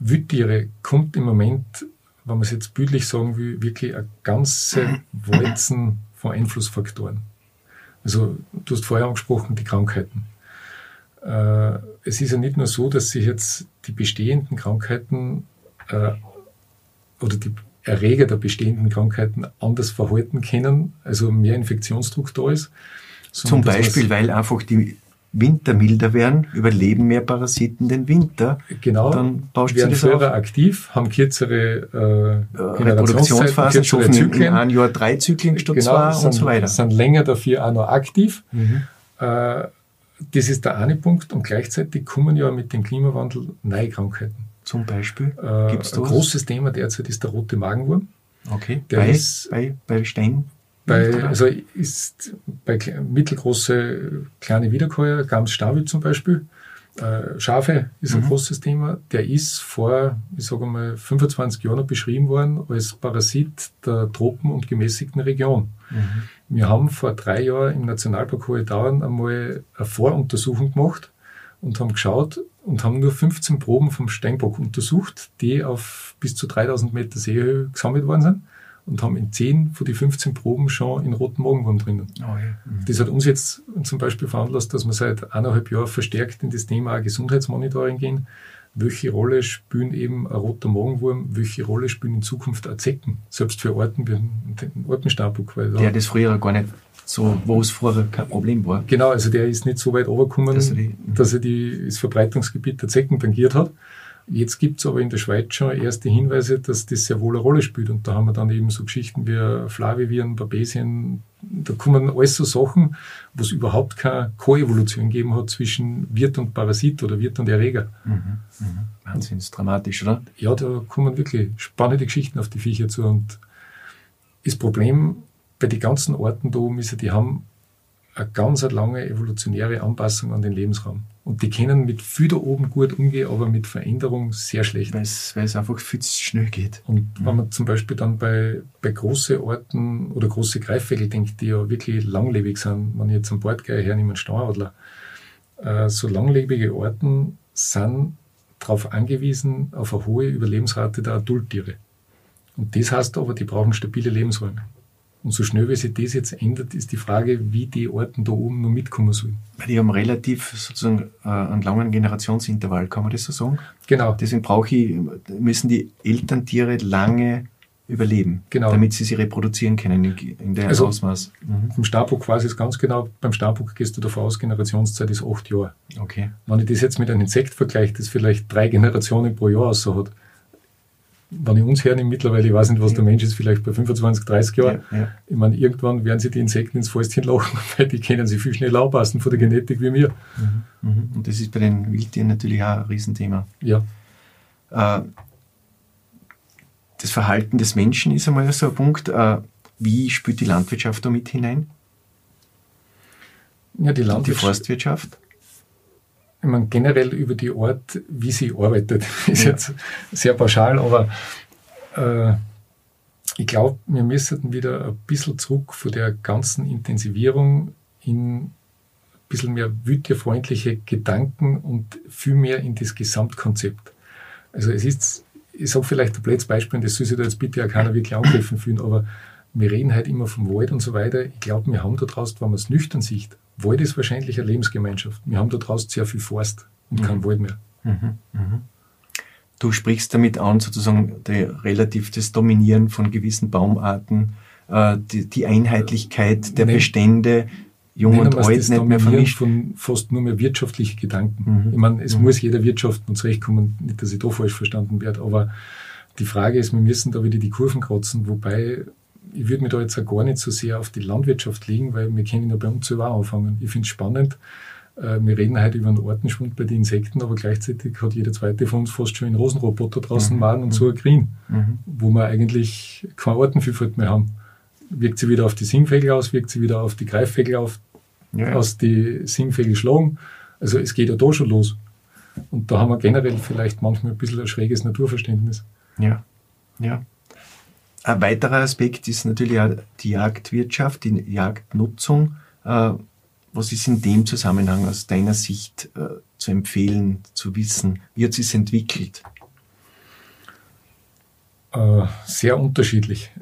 Wildtiere kommt im Moment, wenn man es jetzt bildlich sagen will, wirklich eine ganze Walzen von Einflussfaktoren. Also du hast vorher angesprochen, die Krankheiten. Äh, es ist ja nicht nur so, dass sich jetzt die bestehenden Krankheiten äh, oder die Erreger der bestehenden Krankheiten anders verhalten können, also mehr Infektionsdruck da ist. Zum Beispiel, weil einfach die Winter milder werden, überleben mehr Parasiten den Winter. Genau, dann bauscht werden früher aktiv, haben kürzere äh, Reproduktionsphasen, schaffen Zyklen. in einem Jahr drei Zyklen statt genau, zwei sind, und so weiter. sind länger dafür auch noch aktiv. Mhm. Äh, das ist der eine Punkt und gleichzeitig kommen ja mit dem Klimawandel neue Krankheiten. Zum Beispiel? Äh, Gibt's ein großes Thema derzeit ist der rote Magenwurm. Okay, der bei, ist, bei, bei Stein? Bei, also ist bei mittelgroße kleine Wiederkäuer, Gams Stabil zum Beispiel, äh, Schafe ist ein mhm. großes Thema. Der ist vor, ich sage mal, 25 Jahren beschrieben worden als Parasit der Tropen- und gemäßigten Region. Mhm. Wir haben vor drei Jahren im Nationalpark Hohe Dauern einmal eine Voruntersuchung gemacht und haben geschaut und haben nur 15 Proben vom Steinbock untersucht, die auf bis zu 3000 Meter Seehöhe gesammelt worden sind und haben in 10 von die 15 Proben schon in roten Magenwurm drinnen. Oh ja. mhm. Das hat uns jetzt zum Beispiel veranlasst, dass wir seit eineinhalb Jahren verstärkt in das Thema Gesundheitsmonitoring gehen. Welche Rolle spielen eben ein roter Magenwurm, welche Rolle spielen in Zukunft auch Zecken, selbst für Orten wie den Ortenstapuk. Weil der das früher gar nicht so, wo es vorher kein Problem war. Genau, also der ist nicht so weit runtergekommen, dass er, die, dass er die, das Verbreitungsgebiet der Zecken tangiert hat. Jetzt gibt es aber in der Schweiz schon erste Hinweise, dass das sehr wohl eine Rolle spielt. Und da haben wir dann eben so Geschichten wie Flaviviren, Babesien. Da kommen alles so Sachen, wo es überhaupt keine Koevolution gegeben hat zwischen Wirt und Parasit oder Wirt und Erreger. Mhm, mhm. Wahnsinn, ist dramatisch, oder? Ja, da kommen wirklich spannende Geschichten auf die Viecher zu. Und das Problem bei den ganzen Orten da oben ist ja, die haben eine ganz lange evolutionäre Anpassung an den Lebensraum. Und die können mit viel da oben gut umgehen, aber mit Veränderung sehr schlecht. Weil es, einfach viel zu schnell geht. Und mhm. wenn man zum Beispiel dann bei, bei großen Orten oder große Greifvögel denkt, die ja wirklich langlebig sind, wenn ich jetzt einen Bordgeier hernehme, einen Stauadler, äh, so langlebige Orten sind darauf angewiesen, auf eine hohe Überlebensrate der Adulttiere. Und das heißt aber, die brauchen stabile Lebensräume. Und so schnell wie sich das jetzt ändert, ist die Frage, wie die Orten da oben noch mitkommen sollen. Weil die haben relativ sozusagen äh, einen langen Generationsintervall, kann man das so sagen? Genau. Deswegen brauche ich, müssen die Elterntiere lange überleben, genau. damit sie sie reproduzieren können in, in dem also Ausmaß. Mhm. Vom Starbuck quasi ist ganz genau, beim Starbuck gehst du davon aus, Generationszeit ist acht Jahre. Okay. Wenn ich das jetzt mit einem Insekt vergleiche, das vielleicht drei Generationen pro Jahr so hat, wenn ich uns hernehme, mittlerweile, ich weiß nicht, was der Mensch ist, vielleicht bei 25, 30 Jahren. Ja, ja. Ich meine, irgendwann werden sie die Insekten ins Fäustchen lachen, weil die können sich viel schneller anpassen von der Genetik wie wir. Mhm, mhm. Und das ist bei den Wildtieren natürlich auch ein Riesenthema. Ja. Äh, das Verhalten des Menschen ist einmal so ein Punkt. Äh, wie spielt die Landwirtschaft da mit hinein? Ja, die Landwirtschaft. Die Forstwirtschaft? Ich meine, generell über die Art, wie sie arbeitet, ist ja. jetzt sehr pauschal, aber äh, ich glaube, wir müssen wieder ein bisschen zurück von der ganzen Intensivierung in ein bisschen mehr wildtierfreundliche Gedanken und viel mehr in das Gesamtkonzept. Also es ist, ich sage vielleicht ein blödes Beispiel, und das soll sich da jetzt bitte auch keiner wirklich angegriffen fühlen, aber wir reden halt immer vom Wald und so weiter. Ich glaube, wir haben da draußen, wenn man es nüchtern sieht, Wald ist wahrscheinlich eine Lebensgemeinschaft. Wir haben da draußen sehr viel Forst und mhm. kein Wald mehr. Mhm. Mhm. Du sprichst damit an, sozusagen die, relativ das Dominieren von gewissen Baumarten, äh, die, die, Einheitlichkeit der Nein. Bestände, Jung und Alt nicht mehr vermischt. von fast nur mehr wirtschaftliche Gedanken. Mhm. Ich meine, es mhm. muss jeder wirtschaften und zurechtkommen, nicht, dass ich da falsch verstanden werde, aber die Frage ist, wir müssen da wieder die Kurven kratzen, wobei ich würde mich da jetzt auch gar nicht so sehr auf die Landwirtschaft legen, weil wir können ja bei uns selber anfangen. Ich finde es spannend. Äh, wir reden heute über einen Artenschwund bei den Insekten, aber gleichzeitig hat jeder zweite von uns fast schon einen Rosenroboter draußen mhm. machen und so ein Green, mhm. wo wir eigentlich keine Artenvielfalt mehr haben. Wirkt sie wieder auf die Singvögel aus, wirkt sie wieder auf die Greifvögel auf, ja. aus die Singvögel schlagen. Also es geht ja da schon los. Und da haben wir generell vielleicht manchmal ein bisschen ein schräges Naturverständnis. Ja, ja. Ein weiterer Aspekt ist natürlich auch die Jagdwirtschaft, die Jagdnutzung. Äh, was ist in dem Zusammenhang aus deiner Sicht äh, zu empfehlen, zu wissen? Wie hat sich entwickelt? Äh, sehr unterschiedlich.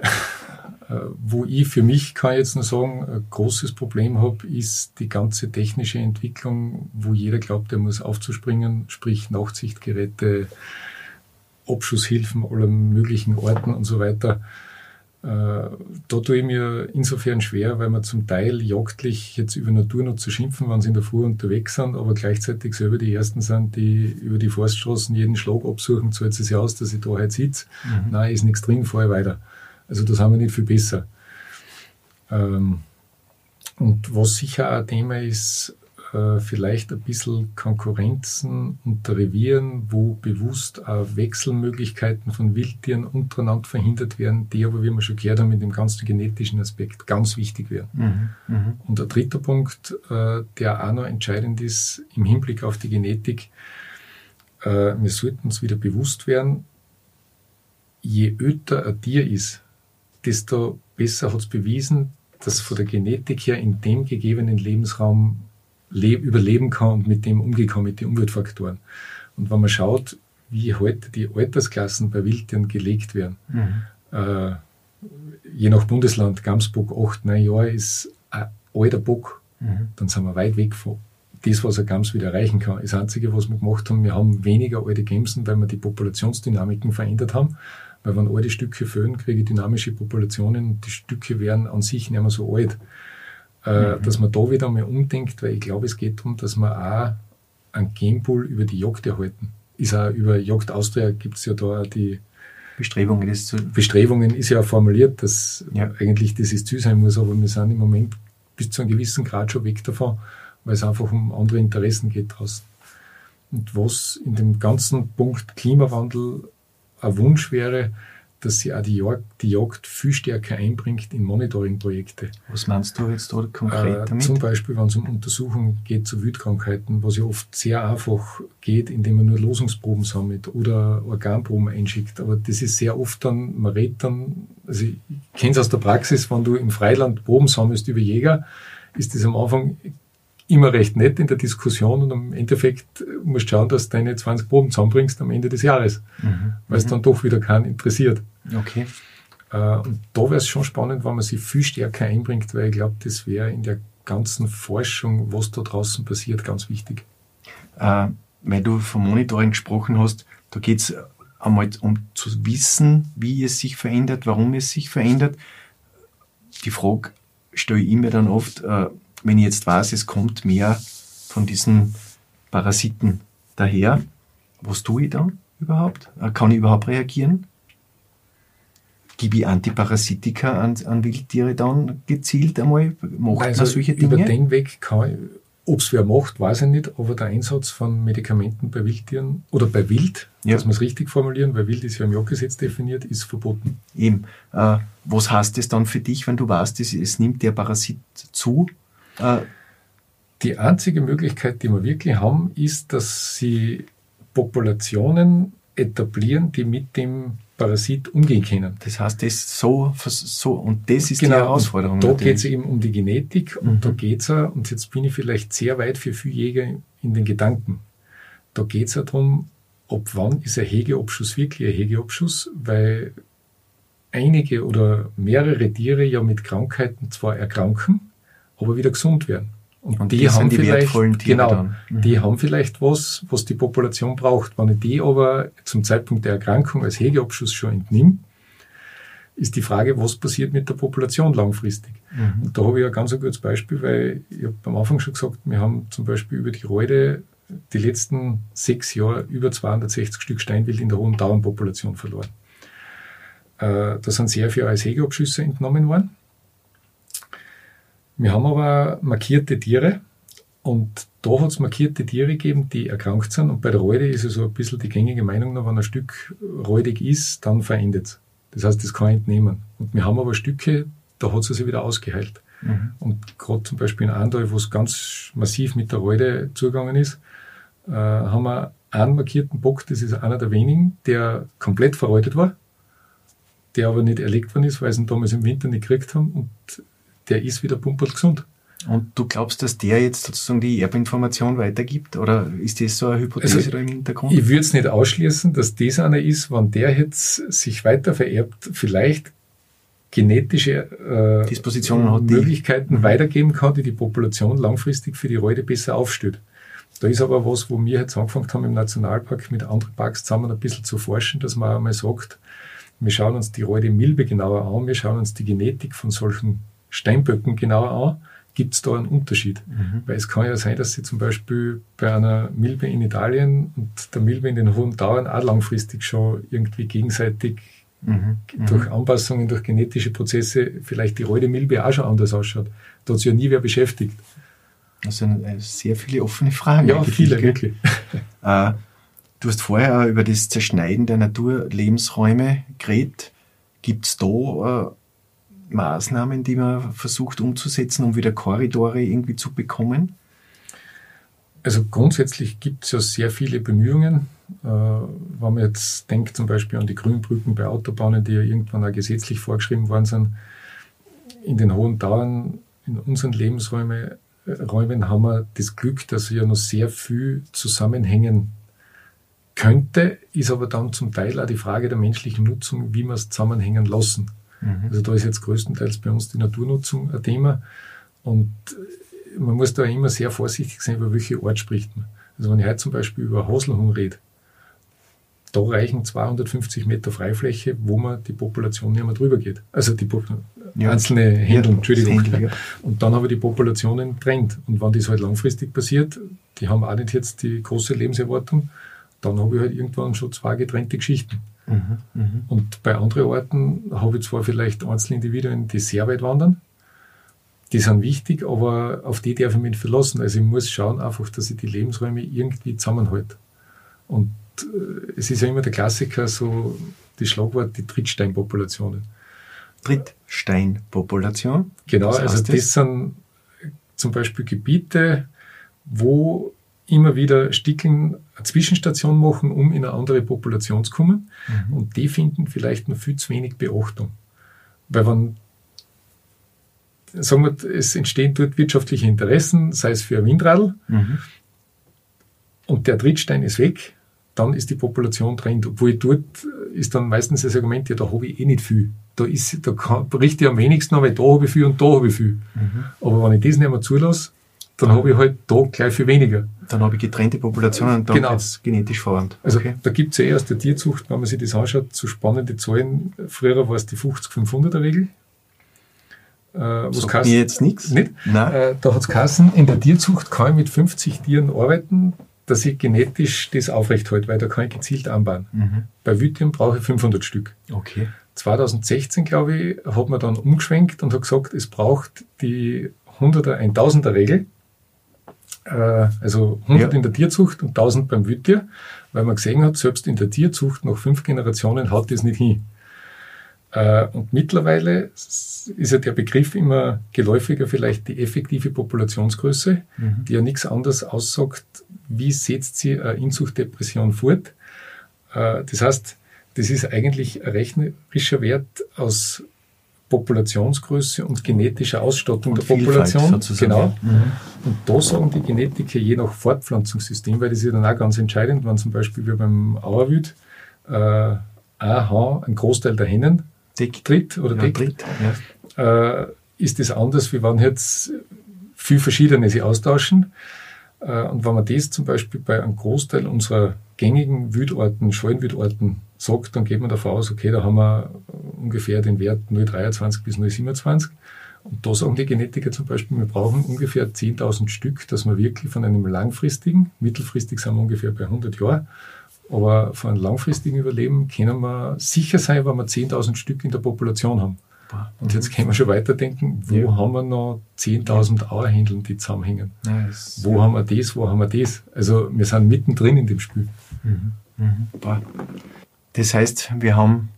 Wo ich für mich, kann ich jetzt nur sagen, ein großes Problem habe, ist die ganze technische Entwicklung, wo jeder glaubt, er muss aufzuspringen, sprich Nachtsichtgeräte, Abschusshilfen aller möglichen Orten und so weiter. Äh, da tue ich mir insofern schwer, weil man zum Teil jagdlich jetzt über Natur noch zu schimpfen, wenn sie in der Früh unterwegs sind, aber gleichzeitig selber die Ersten sind, die über die Forststraßen jeden Schlag absuchen, zahlt es sich aus, dass ich da heute sitze. Mhm. Nein, ist nichts drin, fahre ich weiter. Also das haben wir nicht viel besser. Ähm, und was sicher auch ein Thema ist, äh, vielleicht ein bisschen Konkurrenzen unter Revieren, wo bewusst auch Wechselmöglichkeiten von Wildtieren untereinander verhindert werden, die aber, wie wir schon gehört haben, mit dem ganzen genetischen Aspekt ganz wichtig werden. Mhm, mh. Und der dritte Punkt, äh, der auch noch entscheidend ist im Hinblick auf die Genetik, äh, wir sollten uns wieder bewusst werden, je öter ein Tier ist, desto besser hat es bewiesen, dass von der Genetik her in dem gegebenen Lebensraum überleben kann und mit dem umgehen kann, mit den Umweltfaktoren. Und wenn man schaut, wie heute die Altersklassen bei Wildtieren gelegt werden, mhm. äh, je nach Bundesland, Gamsbock, 8, 9 Jahre ist ein alter Bock, mhm. dann sind wir weit weg von das, was ein Gams wieder erreichen kann. Das Einzige, was wir gemacht haben, wir haben weniger alte Gamsen, weil wir die Populationsdynamiken verändert haben. Weil wenn alte Stücke fehlen, kriege ich dynamische Populationen und die Stücke werden an sich nicht mehr so alt. Äh, mhm. Dass man da wieder mal umdenkt, weil ich glaube, es geht darum, dass wir auch einen Gamepool über die Jagd erhalten. Ist auch über Jagd Austria gibt es ja da auch die Bestrebungen, das zu Bestrebungen ist ja auch formuliert, dass ja. eigentlich dieses Ziel sein muss, aber wir sind im Moment bis zu einem gewissen Grad schon weg davon, weil es einfach um andere Interessen geht draußen. Und was in dem ganzen Punkt Klimawandel ein Wunsch wäre, dass sie auch die Jagd, die Jagd viel stärker einbringt in Monitoring-Projekte. Was meinst du jetzt da konkret äh, damit? Zum Beispiel, wenn es um Untersuchungen geht zu Wildkrankheiten, was ja oft sehr einfach geht, indem man nur Losungsproben sammelt oder Organproben einschickt. Aber das ist sehr oft dann, man redet dann, also ich kenne es aus der Praxis, wenn du im Freiland Proben sammelst über Jäger, ist das am Anfang immer recht nett in der Diskussion und im Endeffekt musst du schauen, dass du deine 20 Proben zusammenbringst am Ende des Jahres, mhm. weil es mhm. dann doch wieder keinen interessiert. Okay. Äh, und da wäre es schon spannend, wenn man sich viel stärker einbringt, weil ich glaube, das wäre in der ganzen Forschung, was da draußen passiert, ganz wichtig. Äh, weil du vom Monitoring gesprochen hast, da geht es einmal um zu wissen, wie es sich verändert, warum es sich verändert. Die Frage stelle ich mir dann oft, äh, wenn ich jetzt weiß, es kommt mehr von diesen Parasiten daher, was tue ich dann überhaupt? Äh, kann ich überhaupt reagieren? Gebe ich Antiparasitika an, an Wildtiere dann gezielt einmal? Macht also man solche Dinge? Über den Weg kann ich, ob es wer macht, weiß ich nicht, aber der Einsatz von Medikamenten bei Wildtieren oder bei Wild, ja. dass wir es richtig formulieren, weil Wild ist ja im Jagdgesetz definiert, ist verboten. Eben. Äh, was heißt das dann für dich, wenn du weißt, es, es nimmt der Parasit zu? Äh, die einzige Möglichkeit, die wir wirklich haben, ist, dass sie Populationen etablieren, die mit dem Parasit umgehen können. Das heißt, das so, so und das ist genau, die Herausforderung. Da geht es eben um die Genetik und mhm. da geht es und jetzt bin ich vielleicht sehr weit für viele Jäger in den Gedanken. Da geht es ja darum, ob wann ist ein Hegeabschuss wirklich ein Hegeabschuss, weil einige oder mehrere Tiere ja mit Krankheiten zwar erkranken, aber wieder gesund werden. Und, und die, haben die vielleicht, genau, mhm. die haben vielleicht was, was die Population braucht. Wenn ich die aber zum Zeitpunkt der Erkrankung als Hegeabschuss schon entnehme, ist die Frage, was passiert mit der Population langfristig? Mhm. Und da habe ich ein ganz ein gutes Beispiel, weil ich habe am Anfang schon gesagt, wir haben zum Beispiel über die Reude die letzten sechs Jahre über 260 Stück Steinwild in der hohen Dauernpopulation verloren. Äh, da sind sehr viele als Hegeabschüsse entnommen worden. Wir haben aber markierte Tiere und da hat es markierte Tiere gegeben, die erkrankt sind. Und bei der Reude ist es so ein bisschen die gängige Meinung, wenn ein Stück räudig ist, dann verendet es. Das heißt, das kann ich entnehmen. Und wir haben aber Stücke, da hat es sich wieder ausgeheilt. Mhm. Und gerade zum Beispiel in Andal, wo es ganz massiv mit der Reude zugegangen ist, äh, haben wir einen markierten Bock, das ist einer der wenigen, der komplett verreutet war, der aber nicht erlegt worden ist, weil sie ihn damals im Winter nicht gekriegt haben. Und der ist wieder pumpert gesund. Und du glaubst, dass der jetzt sozusagen die Erbinformation weitergibt? Oder ist das so eine Hypothese also, da im Hintergrund? Ich würde es nicht ausschließen, dass das einer ist, wenn der jetzt sich weiter vererbt, vielleicht genetische äh, Dispositionen hat, Möglichkeiten die. weitergeben kann, die die Population langfristig für die Räude besser aufstellt. Da ist aber was, wo wir jetzt angefangen haben, im Nationalpark mit anderen Parks zusammen ein bisschen zu forschen, dass man einmal sagt, wir schauen uns die Räude Milbe genauer an, wir schauen uns die Genetik von solchen Steinböcken genauer an. Gibt es da einen Unterschied? Mhm. Weil es kann ja sein, dass sie zum Beispiel bei einer Milbe in Italien und der Milbe in den hohen Dauern auch langfristig schon irgendwie gegenseitig mhm. durch mhm. Anpassungen, durch genetische Prozesse vielleicht die Räude Milbe auch schon anders ausschaut. Da hat sich ja nie wer beschäftigt. Das sind äh, sehr viele offene Fragen. Ja, viele, wirklich. Äh, du hast vorher über das Zerschneiden der Naturlebensräume geredet. Gibt es da äh, Maßnahmen, die man versucht umzusetzen, um wieder Korridore irgendwie zu bekommen? Also grundsätzlich gibt es ja sehr viele Bemühungen. Äh, wenn man jetzt denkt zum Beispiel an die Grünbrücken bei Autobahnen, die ja irgendwann auch gesetzlich vorgeschrieben worden sind, in den hohen Dauern in unseren Lebensräumen Räumen haben wir das Glück, dass ja noch sehr viel zusammenhängen könnte, ist aber dann zum Teil auch die Frage der menschlichen Nutzung, wie wir es zusammenhängen lassen. Mhm. Also da ist jetzt größtenteils bei uns die Naturnutzung ein Thema und man muss da immer sehr vorsichtig sein, über welche Ort spricht man. Also wenn ich heute zum Beispiel über Haselhung rede, da reichen 250 Meter Freifläche, wo man die Population nicht mehr drüber geht. Also die ja. einzelne Händel, Entschuldigung. Händel, ja. Und dann haben wir die Populationen drängt. Und wenn das halt langfristig passiert, die haben auch nicht jetzt die große Lebenserwartung, dann habe ich halt irgendwann schon zwei getrennte Geschichten. Mhm, mh. Und bei anderen Orten habe ich zwar vielleicht Einzelindividuen, die sehr weit wandern, die sind wichtig, aber auf die darf ich mich nicht verlassen. Also ich muss schauen einfach, dass ich die Lebensräume irgendwie zusammenhalte. Und äh, es ist ja immer der Klassiker, so das Schlagwort, die Trittsteinpopulationen. Trittsteinpopulation? Genau, also das? das sind zum Beispiel Gebiete, wo immer wieder Stickeln eine Zwischenstation machen, um in eine andere Population zu kommen. Mhm. Und die finden vielleicht noch viel zu wenig Beachtung. Weil wenn, sagen wir, es entstehen dort wirtschaftliche Interessen, sei es für ein Windradl, mhm. und der Trittstein ist weg, dann ist die Population trennt. Obwohl dort ist dann meistens das Argument, ja, da habe ich eh nicht viel. Da, ist, da kann, berichte ich am wenigsten, weil da habe ich viel und da habe ich viel. Mhm. Aber wenn ich das nicht mehr zulasse, dann habe ich halt da gleich viel weniger. Dann habe ich getrennte Populationen und dann genau. ist genetisch verwandt. Also okay. da gibt es ja eh aus der Tierzucht, wenn man sich das anschaut, so spannende Zahlen. Früher war es die 50-500er Regel. Äh, Sagt mir jetzt nichts. Nicht? Nein. Äh, da hat es Kassen, in der Tierzucht kann ich mit 50 Tieren arbeiten, dass ich genetisch das aufrechthalte, weil da kann ich gezielt anbauen. Mhm. Bei Wütien brauche ich 500 Stück. Okay. 2016, glaube ich, hat man dann umgeschwenkt und hat gesagt, es braucht die 100er, 1000er Regel. Äh, also 100 ja. in der Tierzucht und 1000 beim Wütier, weil man gesehen hat, selbst in der Tierzucht nach fünf Generationen haut das nicht hin. Äh, und mittlerweile ist ja der Begriff immer geläufiger, vielleicht die effektive Populationsgröße, mhm. die ja nichts anderes aussagt, wie setzt sie eine Inzuchtdepression fort. Äh, das heißt, das ist eigentlich ein rechnerischer Wert aus Populationsgröße und genetischer Ausstattung und der Population. Sozusagen. Genau. Mhm. Und da sagen die Genetiker je nach Fortpflanzungssystem, weil das ist ja dann auch ganz entscheidend, wenn zum Beispiel wie beim Auerwild äh, ein Hahn einen Großteil der Hennen Dick. tritt oder ja, deckt, ja. äh, ist das anders, wie wenn jetzt viel verschiedene sie austauschen. Äh, und wenn man das zum Beispiel bei einem Großteil unserer gängigen Wildorten, Scheunwildorten sagt, dann geht man davon aus, okay, da haben wir ungefähr den Wert 0,23 bis 0,27. Und da sagen die Genetiker zum Beispiel, wir brauchen ungefähr 10.000 Stück, dass wir wirklich von einem langfristigen, mittelfristig sind wir ungefähr bei 100 Jahren, aber von einem langfristigen Überleben können wir sicher sein, wenn wir 10.000 Stück in der Population haben. Und jetzt können wir schon weiterdenken, wo ja. haben wir noch 10.000 Auerhändeln, die zusammenhängen? Ja, wo ja. haben wir das, wo haben wir das? Also wir sind mittendrin in dem Spiel. Mhm. Mhm. Das heißt, wir haben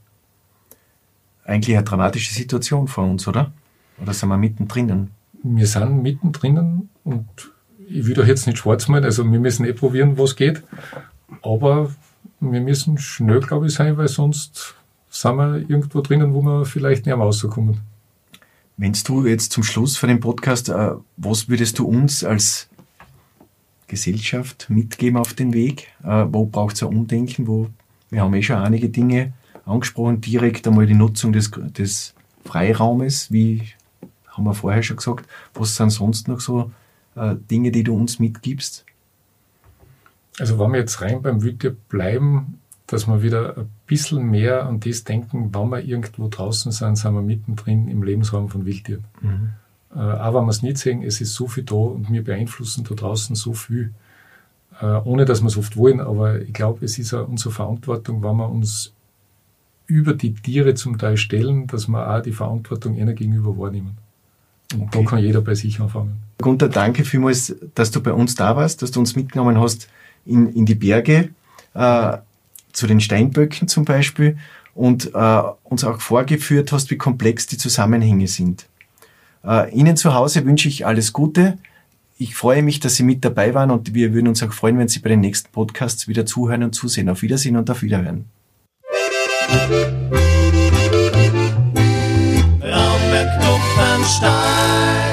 eigentlich eine dramatische Situation vor uns, oder? Oder sind wir mittendrin? Wir sind mittendrin und ich will doch jetzt nicht schwarz malen, also wir müssen eh probieren, was geht. Aber wir müssen schnell, glaube ich, sein, weil sonst sind wir irgendwo drinnen, wo wir vielleicht nicht mehr rauskommen. Wenn du jetzt zum Schluss von dem Podcast, äh, was würdest du uns als Gesellschaft mitgeben auf den Weg? Äh, wo braucht es ein Umdenken? Wo, wir haben eh schon einige Dinge angesprochen, direkt einmal die Nutzung des, des Freiraumes, wie haben wir vorher schon gesagt. Was sind sonst noch so äh, Dinge, die du uns mitgibst? Also wenn wir jetzt rein beim Wildtier bleiben, dass wir wieder ein bisschen mehr an das denken, wenn wir irgendwo draußen sind, sind wir mittendrin im Lebensraum von Wildtieren. Mhm. Äh, auch wenn wir es nicht sehen, es ist so viel da und wir beeinflussen da draußen so viel, ohne dass wir es oft wollen. Aber ich glaube, es ist auch unsere Verantwortung, wenn wir uns über die Tiere zum Teil stellen, dass wir auch die Verantwortung ihnen gegenüber wahrnehmen. Und okay. da kann jeder bei sich anfangen. Gunther, danke vielmals, dass du bei uns da warst, dass du uns mitgenommen hast in, in die Berge, äh, zu den Steinböcken zum Beispiel und äh, uns auch vorgeführt hast, wie komplex die Zusammenhänge sind. Äh, Ihnen zu Hause wünsche ich alles Gute. Ich freue mich, dass Sie mit dabei waren und wir würden uns auch freuen, wenn Sie bei den nächsten Podcasts wieder zuhören und zusehen. Auf Wiedersehen und auf Wiederhören. Raumberg Klumpenstein